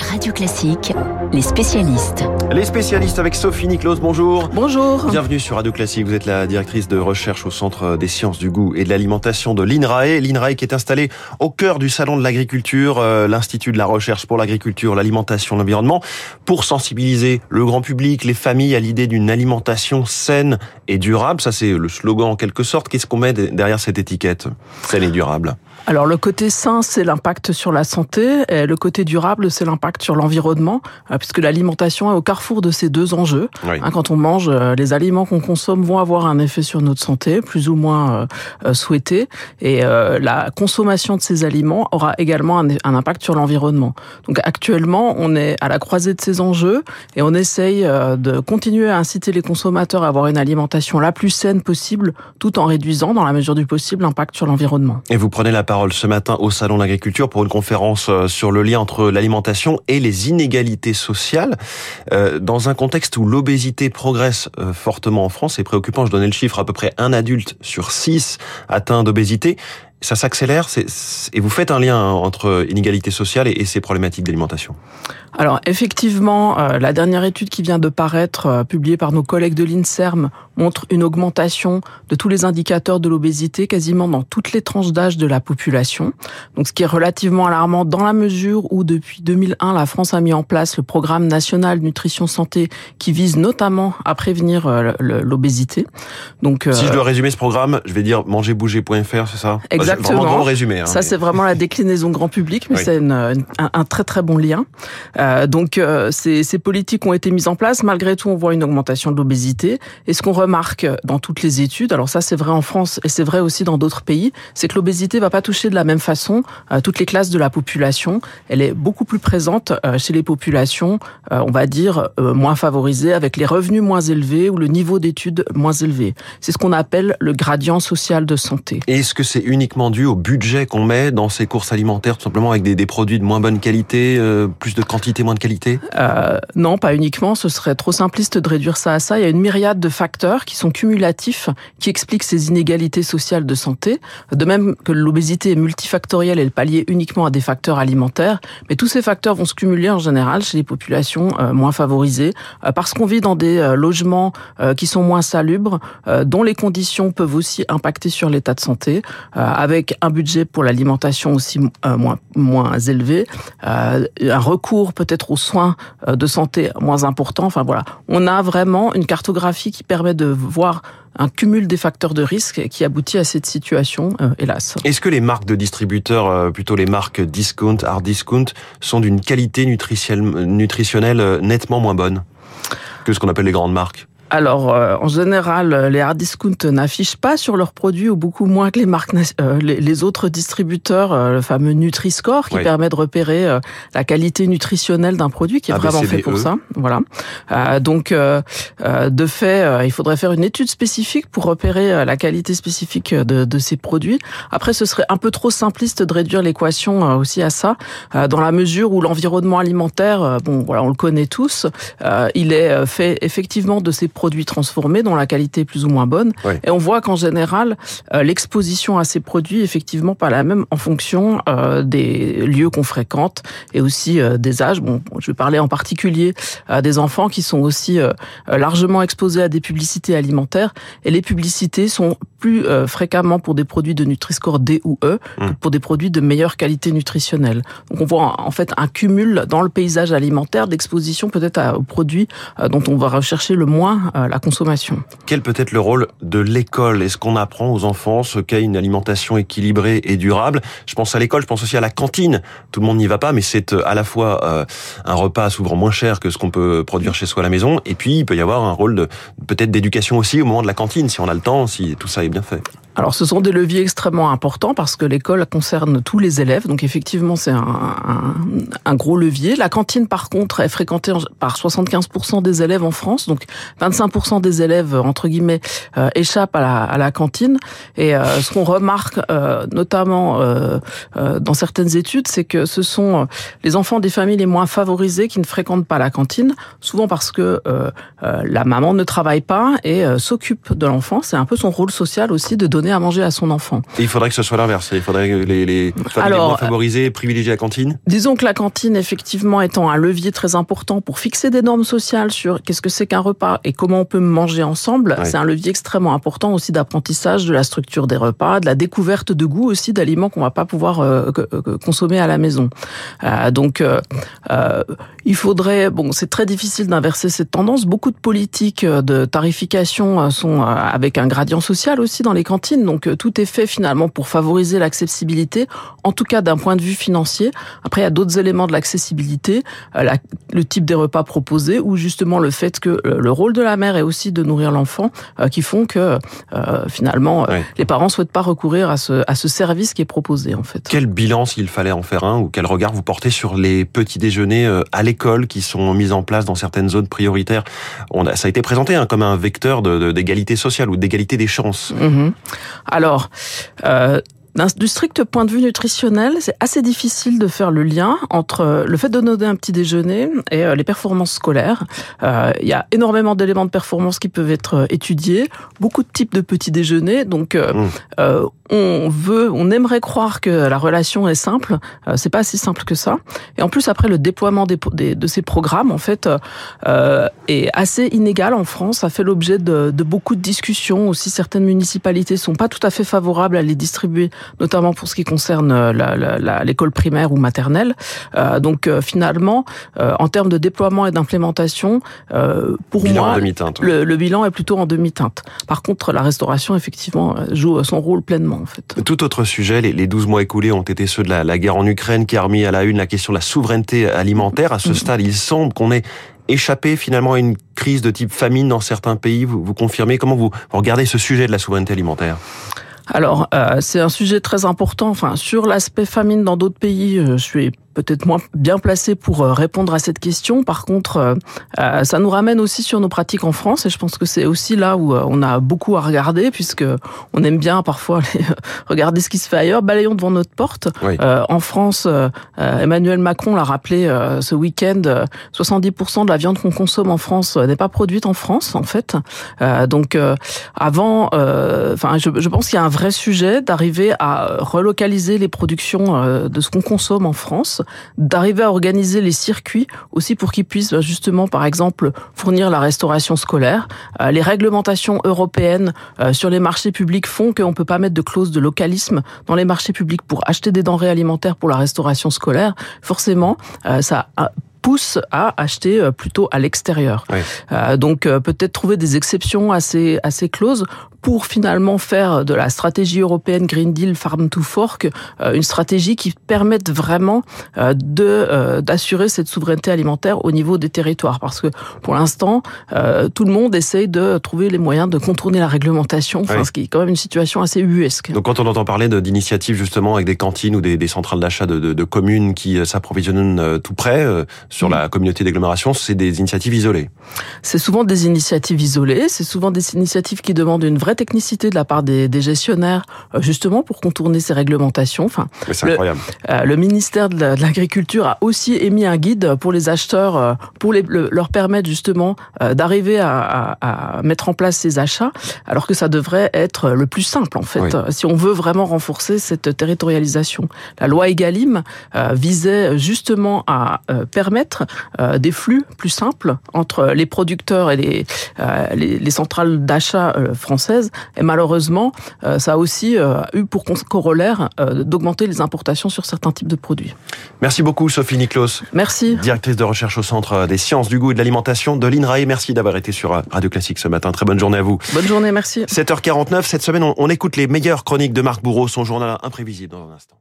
Radio Classique, les spécialistes. Les spécialistes avec Sophie Niclos, bonjour. Bonjour. Bienvenue sur Radio Classique. Vous êtes la directrice de recherche au Centre des sciences du goût et de l'alimentation de l'INRAE. L'INRAE qui est installé au cœur du Salon de l'agriculture, euh, l'Institut de la recherche pour l'agriculture, l'alimentation, l'environnement, pour sensibiliser le grand public, les familles à l'idée d'une alimentation saine et durable. Ça, c'est le slogan en quelque sorte. Qu'est-ce qu'on met derrière cette étiquette? Saine et durable. Alors le côté sain, c'est l'impact sur la santé, et le côté durable, c'est l'impact sur l'environnement, euh, puisque l'alimentation est au carrefour de ces deux enjeux. Oui. Hein, quand on mange, euh, les aliments qu'on consomme vont avoir un effet sur notre santé, plus ou moins euh, souhaité, et la consommation de ces aliments aura également un, impact sur l'environnement. Donc actuellement, on est à la croisée de ces enjeux, et on essaye de continuer à inciter les consommateurs à avoir une alimentation la plus saine possible, tout en réduisant, dans la mesure du possible, l'impact sur l'environnement. Et vous prenez la parole ce matin au Salon de l'Agriculture pour une conférence euh, sur le lien entre l'alimentation et les inégalités sociales. Euh, Dans un contexte où l'obésité progresse euh, fortement en France, c'est préoccupant, je donnais le chiffre, à peu près un adulte sur six atteint d'obésité. Ça s'accélère et vous faites un lien hein, entre inégalité sociale et, ces problématiques d'alimentation. Alors effectivement, la dernière étude qui vient de paraître, publiée par nos collègues de l'INSERM, montre une augmentation de tous les indicateurs de l'obésité quasiment dans toutes les tranches d'âge de la population. Donc ce qui est relativement alarmant dans la mesure où depuis 2001, la France a mis en place le programme national nutrition santé qui vise notamment à prévenir euh, l'obésité. Donc Si je euh, dois résumer ce programme, je vais dire mangerbouger.fr, c'est ça? Bah, Exactement. Vraiment grand résumé. hein, Ça, mais- c'est vraiment la déclinaison grand public, mais Oui. c'est un, un très très bon lien. Euh, donc, euh, ces, ces politiques ont été mises en place. Malgré tout, on voit une augmentation de l'obésité. Et ce qu'on remarque dans toutes les études, alors ça c'est vrai en France et c'est vrai aussi dans d'autres pays, c'est que l'obésité va pas toucher de la même façon euh, toutes les classes de la population. Elle est beaucoup plus présente euh, chez les populations, euh, on va dire, moins favorisées, avec les revenus moins élevés ou le niveau d'études moins élevé. C'est ce qu'on appelle le gradient social de santé. Est-ce que c'est uniquement dû au budget qu'on met dans ces courses alimentaires, tout simplement avec des, des produits de moins bonne qualité, euh, plus de quantité, moins de qualité? Euh, non, pas uniquement. Ce serait trop simpliste de réduire ça à ça. Il y a une myriade de facteurs qui sont cumulatifs, qui expliquent ces inégalités sociales de santé. De même que l'obésité est multifactorielle et le pallier uniquement à des facteurs alimentaires. Mais tous ces facteurs vont se cumuler en général chez les populations euh, moins favorisées, euh, parce qu'on vit dans des euh, logements qui sont moins salubres, dont les conditions peuvent aussi impacter sur l'état de santé, avec un budget pour l'alimentation aussi moins moins élevé, un recours peut-être aux soins de santé moins important. Enfin voilà, on a vraiment une cartographie qui permet de voir un cumul des facteurs de risque qui aboutit à cette situation, euh, hélas. Est-ce que les marques de distributeurs, euh, plutôt les marques discount, hard discount, sont d'une qualité nutritionnelle, nutritionnelle euh, nettement moins bonne que ce qu'on appelle les grandes marques? Alors, euh, en général, les hard discount n'affichent pas sur leurs produits, ou beaucoup moins que les marques, euh, les, les autres distributeurs, euh, le fameux Nutri-Score, qui Oui. permet de repérer euh, la qualité nutritionnelle d'un produit, qui est vraiment fait pour ABCDE. ça. Voilà. Euh, donc, euh, euh, de fait, euh, il faudrait faire une étude spécifique pour repérer la qualité spécifique de, de ces produits. Après, ce serait un peu trop simpliste de réduire l'équation aussi à ça, euh, dans la mesure où l'environnement alimentaire, bon, voilà, on le connaît tous, euh, il est fait effectivement de ces produits transformés dont la qualité est plus ou moins bonne. Oui. Et on voit qu'en général, euh, l'exposition à ces produits est effectivement pas la même en fonction euh, des lieux qu'on fréquente et aussi euh, des âges. Bon, je vais parler en particulier euh, des enfants qui sont aussi largement exposés à des publicités alimentaires. Et les publicités sont plus fréquemment pour des produits de Nutri-Score D ou E que Mm. pour des produits de meilleure qualité nutritionnelle. Donc on voit en fait un cumul dans le paysage alimentaire d'exposition peut-être à- aux produits dont on va rechercher le moins euh, la consommation. Quel peut être le rôle de l'école? Est-ce qu'on apprend aux enfants ce qu'est une alimentation équilibrée et durable? Je pense à l'école, je pense aussi à la cantine. Tout le monde n'y va pas, mais c'est euh, à la fois euh, un repas souvent moins cher que ce qu'on peut produire chez soi à la maison, et puis il peut y avoir un rôle peut-être d'éducation aussi au moment de la cantine, si on a le temps, si tout ça est bien fait. Alors, ce sont des leviers extrêmement importants parce que l'école concerne tous les élèves. Donc, effectivement, c'est un, un, un gros levier. La cantine, par contre, est fréquentée en- par 75% des élèves en France. Donc, 25% des élèves, entre guillemets, euh, échappent à la, à la cantine. Et euh, ce qu'on remarque, euh, notamment euh, euh, dans certaines études, c'est que ce sont les enfants des familles les moins favorisées qui ne fréquentent pas la cantine, souvent parce que la maman ne travaille pas et s'occupe de l'enfant. C'est un peu son rôle social aussi de donner donner à manger à son enfant. Et il faudrait que ce soit l'inverse. Il faudrait que les, les familles moins favorisées privilégient la cantine. Disons que la cantine, effectivement, étant un levier très important pour fixer des normes sociales sur qu'est-ce que c'est qu'un repas et comment on peut manger ensemble, c'est un levier extrêmement important aussi d'apprentissage de la structure des repas, de la découverte de goût aussi d'aliments qu'on va pas pouvoir euh, consommer à la maison. Euh, donc, euh, il faudrait, bon, c'est très difficile d'inverser cette tendance. Beaucoup de politiques de tarification sont avec un gradient social aussi dans les cantines. Donc, tout est fait finalement pour favoriser l'accessibilité, en tout cas d'un point de vue financier. Après, il y a d'autres éléments de l'accessibilité, le type des repas proposés ou justement le fait que le rôle de la mère est aussi de nourrir l'enfant, qui font que finalement les parents souhaitent pas recourir à ce, à ce service qui est proposé en fait. Quel bilan, s'il fallait en faire un, ou quel regard vous portez sur les petits déjeuners euh, à l'école qui sont mis en place dans certaines zones prioritaires? On a, Ça a été présenté hein, comme un vecteur d'égalité sociale ou d'égalité des chances. Mm-hmm. Alors, euh, du strict point de vue nutritionnel, c'est assez difficile de faire le lien entre le fait de donner un petit déjeuner et euh, les performances scolaires. Euh, il y a énormément d'éléments de performance qui peuvent être euh, étudiés, beaucoup de types de petits déjeuners. Donc, mmh. On veut, on aimerait croire que la relation est simple. c'est pas si simple que ça. Et en plus, après, le déploiement des, de ces programmes, en fait, est assez inégal en France. Ça fait l'objet de, de beaucoup de discussions. Aussi, certaines municipalités sont pas tout à fait favorables à les distribuer notamment pour ce qui concerne euh, l'école primaire ou maternelle. Euh, donc euh, finalement, en termes de déploiement et d'implémentation, pour moi, le, le, bilan est plutôt en demi-teinte. Par contre, la restauration, effectivement, joue son rôle pleinement. En fait. Tout autre sujet, les, 12 mois écoulés ont été ceux de la, guerre en Ukraine qui a remis à la une la question de la souveraineté alimentaire. À ce mm-hmm. stade, il semble qu'on ait échappé finalement à une crise de type famine dans certains pays. Vous, vous confirmez Comment vous regardez ce sujet de la souveraineté alimentaire? Alors, euh, c'est un sujet très important. Enfin, sur l'aspect famine dans d'autres pays, euh, je suis peut-être moins bien placé pour euh, répondre à cette question. Par contre, euh, euh, ça nous ramène aussi sur nos pratiques en France et je pense que c'est aussi là où on a beaucoup à regarder puisque on aime bien parfois regarder ce qui se fait ailleurs. Balayons devant notre porte. en France, Emmanuel Macron l'a rappelé ce week-end, 70% de la viande qu'on consomme en France n'est pas produite en France en fait. donc avant, enfin, je, je, pense qu'il y a un vrai sujet d'arriver à relocaliser les productions de ce qu'on consomme en France d'arriver à organiser les circuits aussi pour qu'ils puissent bah, justement, par exemple, fournir la restauration scolaire. Euh, les réglementations européennes euh, sur les marchés publics font qu'on ne peut pas mettre de clause de localisme dans les marchés publics pour acheter des denrées alimentaires pour la restauration scolaire. Forcément, euh, ça pousse à acheter plutôt à l'extérieur. donc peut-être trouver des exceptions à ces, à ces clauses pour finalement faire de la stratégie européenne Green Deal Farm to Fork euh, une stratégie qui permette vraiment euh, de euh, d'assurer cette souveraineté alimentaire au niveau des territoires parce que pour l'instant tout le monde essaye de trouver les moyens de contourner la réglementation enfin, ce qui est quand même une situation assez ubuesque. Donc quand on entend parler d'initiatives justement avec des cantines ou des, des centrales d'achat de, de, de, communes qui s'approvisionnent tout près sur mm. la communauté d'agglomération, c'est des initiatives isolées. C'est souvent des initiatives isolées, c'est souvent des initiatives qui demandent une vraie technicité de la part des, gestionnaires, euh, justement pour contourner ces réglementations. Enfin, c'est incroyable. Euh, le ministère de l'Agriculture a aussi émis un guide pour les acheteurs, euh, pour les, leur permettre justement d'arriver à, à, mettre en place ces achats, alors que ça devrait être le plus simple en fait, si on veut vraiment renforcer cette territorialisation. La loi Egalim visait justement à permettre des flux plus simples entre les producteurs et les, les, les centrales d'achat françaises et malheureusement, euh, ça a aussi euh, eu pour corollaire euh, d'augmenter les importations sur certains types de produits. Merci beaucoup Sophie Niklos. Merci. Directrice de recherche au Centre des sciences du goût et de l'alimentation de l'INRAE. Merci d'avoir été sur Radio Classique ce matin. Très bonne journée à vous. Bonne journée, merci. 7h49, cette semaine, on écoute les meilleures chroniques de Marc Bourreau, son journal imprévisible dans un instant.